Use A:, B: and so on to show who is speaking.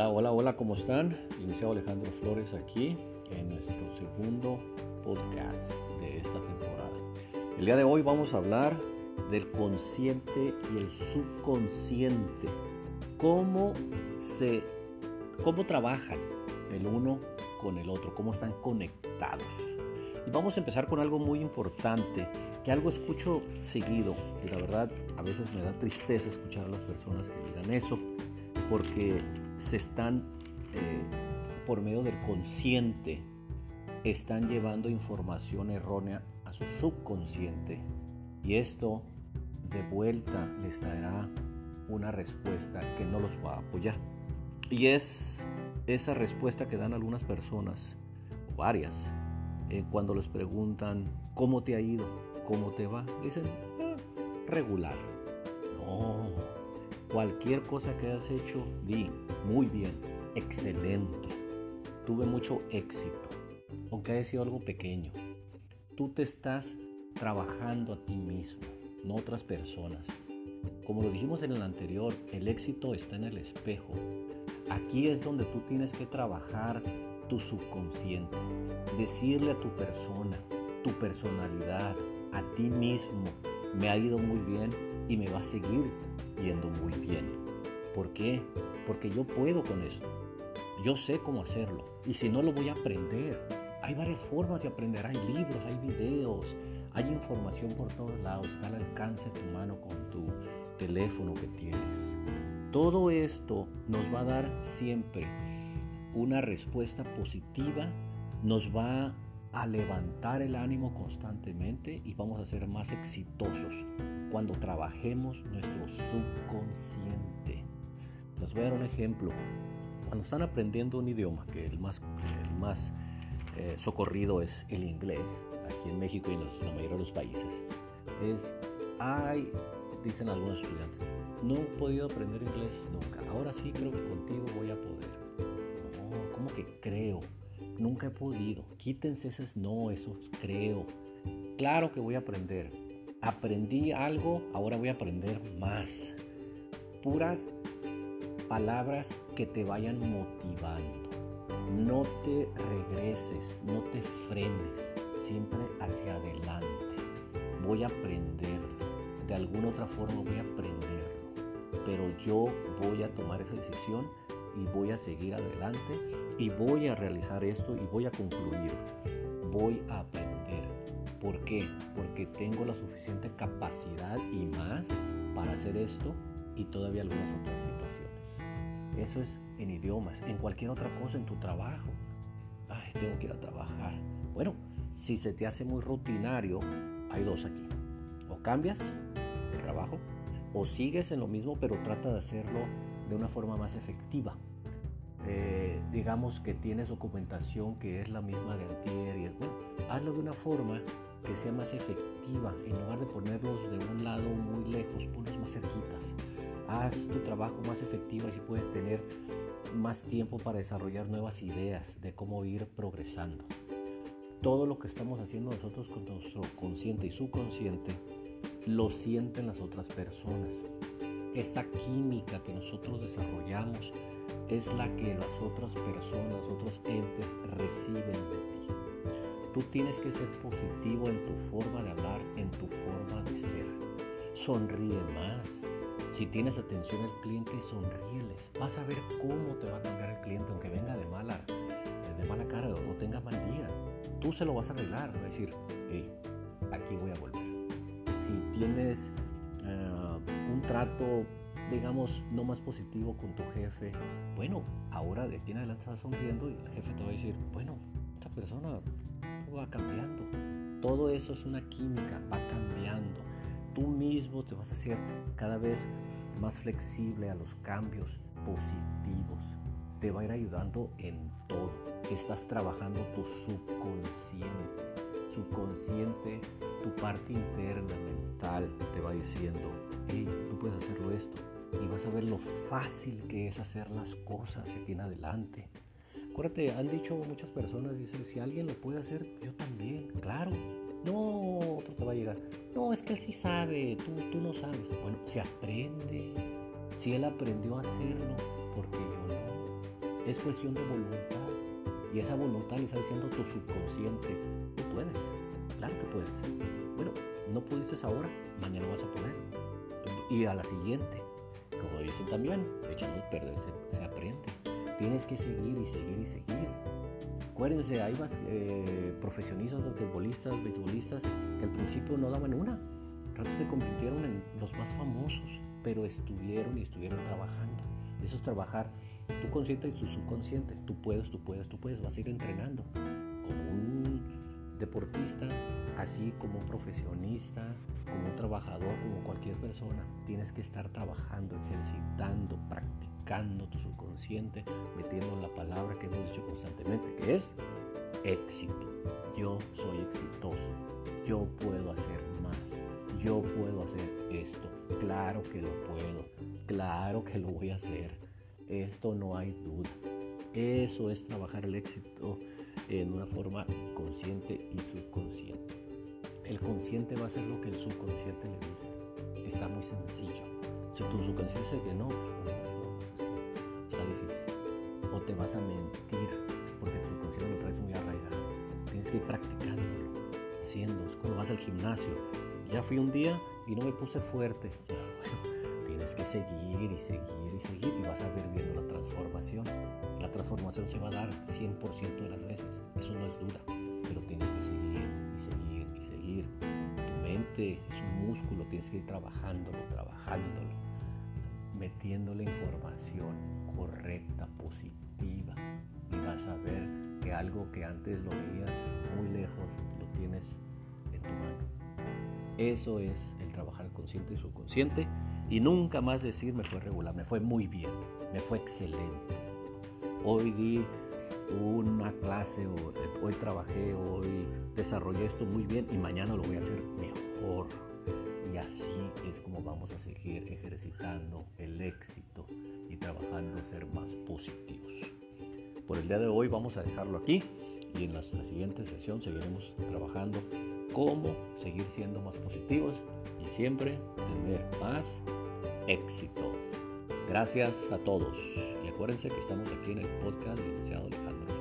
A: Hola, hola, hola, ¿cómo están? Iniciado Alejandro Flores aquí en nuestro segundo podcast de esta temporada. El día de hoy vamos a hablar del consciente y el subconsciente. Cómo se cómo trabajan el uno con el otro, cómo están conectados. Y vamos a empezar con algo muy importante, que algo escucho seguido y la verdad a veces me da tristeza escuchar a las personas que digan eso, porque se están, eh, por medio del consciente, están llevando información errónea a su subconsciente. Y esto de vuelta les traerá una respuesta que no los va a apoyar. Y es esa respuesta que dan algunas personas, o varias, eh, cuando les preguntan cómo te ha ido, cómo te va, dicen ah, regular. No, Cualquier cosa que hayas hecho, di muy bien, excelente. Tuve mucho éxito, aunque haya sido algo pequeño. Tú te estás trabajando a ti mismo, no otras personas. Como lo dijimos en el anterior, el éxito está en el espejo. Aquí es donde tú tienes que trabajar tu subconsciente, decirle a tu persona, tu personalidad, a ti mismo, me ha ido muy bien y me va a seguir yendo muy bien. ¿Por qué? Porque yo puedo con esto. Yo sé cómo hacerlo. Y si no, lo voy a aprender. Hay varias formas de aprender. Hay libros, hay videos, hay información por todos lados. Está al alcance de tu mano con tu teléfono que tienes. Todo esto nos va a dar siempre una respuesta positiva, nos va a levantar el ánimo constantemente y vamos a ser más exitosos cuando trabajemos nuestro subconsciente. Les voy a dar un ejemplo. Cuando están aprendiendo un idioma, que el más, más eh, socorrido es el inglés, aquí en México y en, la mayoría de los países, es, hay, dicen algunos estudiantes, no he podido aprender inglés nunca. Ahora sí creo que contigo voy a poder. No, ¿cómo que creo? Nunca he podido. Quítense esos no, esos creo. Claro que voy a aprender aprendí algo, ahora voy a aprender más. Puras palabras que te vayan motivando. No te regreses, no te frenes, siempre hacia adelante. Voy a aprender, de alguna otra forma voy a aprender, pero yo voy a tomar esa decisión y voy a seguir adelante y voy a realizar esto y voy a concluir. Voy a aprender ¿Por qué? Porque tengo la suficiente capacidad y más para hacer esto y todavía algunas otras situaciones. Eso es en idiomas, en cualquier otra cosa, en tu trabajo. Ay, tengo que ir a trabajar. Bueno, si se te hace muy rutinario, hay dos aquí. O cambias el trabajo o sigues en lo mismo, pero trata de hacerlo de una forma más efectiva. Eh, digamos que tienes documentación que es la misma de antier y bueno, hazlo de una forma que sea más efectiva. En lugar de ponerlos de un lado muy lejos, ponlos más cerquitas. Haz tu trabajo más efectivo y puedes tener más tiempo para desarrollar nuevas ideas de cómo ir progresando. Todo lo que estamos haciendo nosotros con nuestro consciente y subconsciente lo sienten las otras personas. Esta química que nosotros desarrollamos es la que las otras personas, otros entes reciben de ti. Tú tienes que ser positivo en tu forma de hablar, en tu forma de ser. Sonríe más. Si tienes atención al cliente, sonríeles. Vas a ver cómo te va a cambiar el cliente, aunque venga de mala, de mala cara o tenga mal día. Tú se lo vas a arreglar. Va a decir, hey, aquí voy a volver. Si tienes uh, un trato, digamos, no más positivo con tu jefe, bueno, ahora de aquí en adelante estás sonriendo y el jefe te va a decir, bueno, esta persona va cambiando. Todo eso es una química, va cambiando. Tú mismo te vas a hacer cada vez más flexible a los cambios positivos. Te va a ir ayudando en todo. Estás trabajando tu subconsciente. Subconsciente, tu parte interna, mental, te va diciendo, hey, tú puedes hacerlo esto. Y vas a ver lo fácil que es hacer las cosas aquí en adelante Acuérdate, han dicho muchas personas, dicen, si alguien lo puede hacer, yo también, claro. No, otro te va a llegar. No, es que él sí sabe, tú, tú no sabes. Bueno, se aprende. Si él aprendió a hacerlo, porque yo no. Es cuestión de voluntad. Y esa voluntad le está diciendo tu subconsciente, tú puedes, claro que puedes. Bueno, no pudiste ahora, mañana vas a poder. Y a la siguiente, también, echando el perder se, aprende. Tienes que seguir y seguir y seguir. Acuérdense, hay más eh, profesionistas, basquetbolistas, beisbolistas, que al principio no daban una. Ratos se convirtieron en los más famosos, pero estuvieron y estuvieron trabajando. Eso es trabajar tu consciente y tu subconsciente. Tú puedes, tú puedes, tú puedes. Vas a ir entrenando como un deportista, así como un profesionista, como un trabajador, como cualquier persona. Tienes que estar trabajando, ejercitando, practicando tu subconsciente, metiendo la palabra que hemos dicho constantemente, que es éxito. Yo soy exitoso. Yo puedo hacer más. Yo puedo hacer esto. Claro que lo puedo. Claro que lo voy a hacer esto no hay duda. Eso es trabajar el éxito en una forma consciente y subconsciente. El consciente va a hacer lo que el subconsciente le dice. Está muy sencillo. Si tu subconsciente dice que no, pues, está difícil. O te vas a mentir porque tu subconsciente lo traes muy arraigado. Tienes que ir practicándolo, haciendo. Es como vas al gimnasio. Ya fui un día y no me puse fuerte tienes que seguir y seguir y seguir y vas a ver viendo la transformación. La transformación se va a dar 100% de las veces, eso no es duda, pero tienes que seguir y seguir y seguir. Tu mente es un músculo, tienes que ir trabajándolo, trabajándolo, metiéndole información correcta, positiva y vas a ver que algo que antes lo veías muy lejos, lo tienes en tu mano. Eso es el trabajar consciente y subconsciente y nunca más decir me fue regular, me fue muy bien, me fue excelente. Hoy di una clase, hoy trabajé, hoy desarrollé esto muy bien y mañana lo voy a hacer mejor. Y así es como vamos a seguir ejercitando el éxito y trabajando a ser más positivos. Por el día de hoy vamos a dejarlo aquí y en la siguiente sesión seguiremos trabajando cómo seguir siendo más positivos y siempre tener más éxito. Gracias a todos. Acuérdense que estamos aquí en el podcast del licenciado Alejandro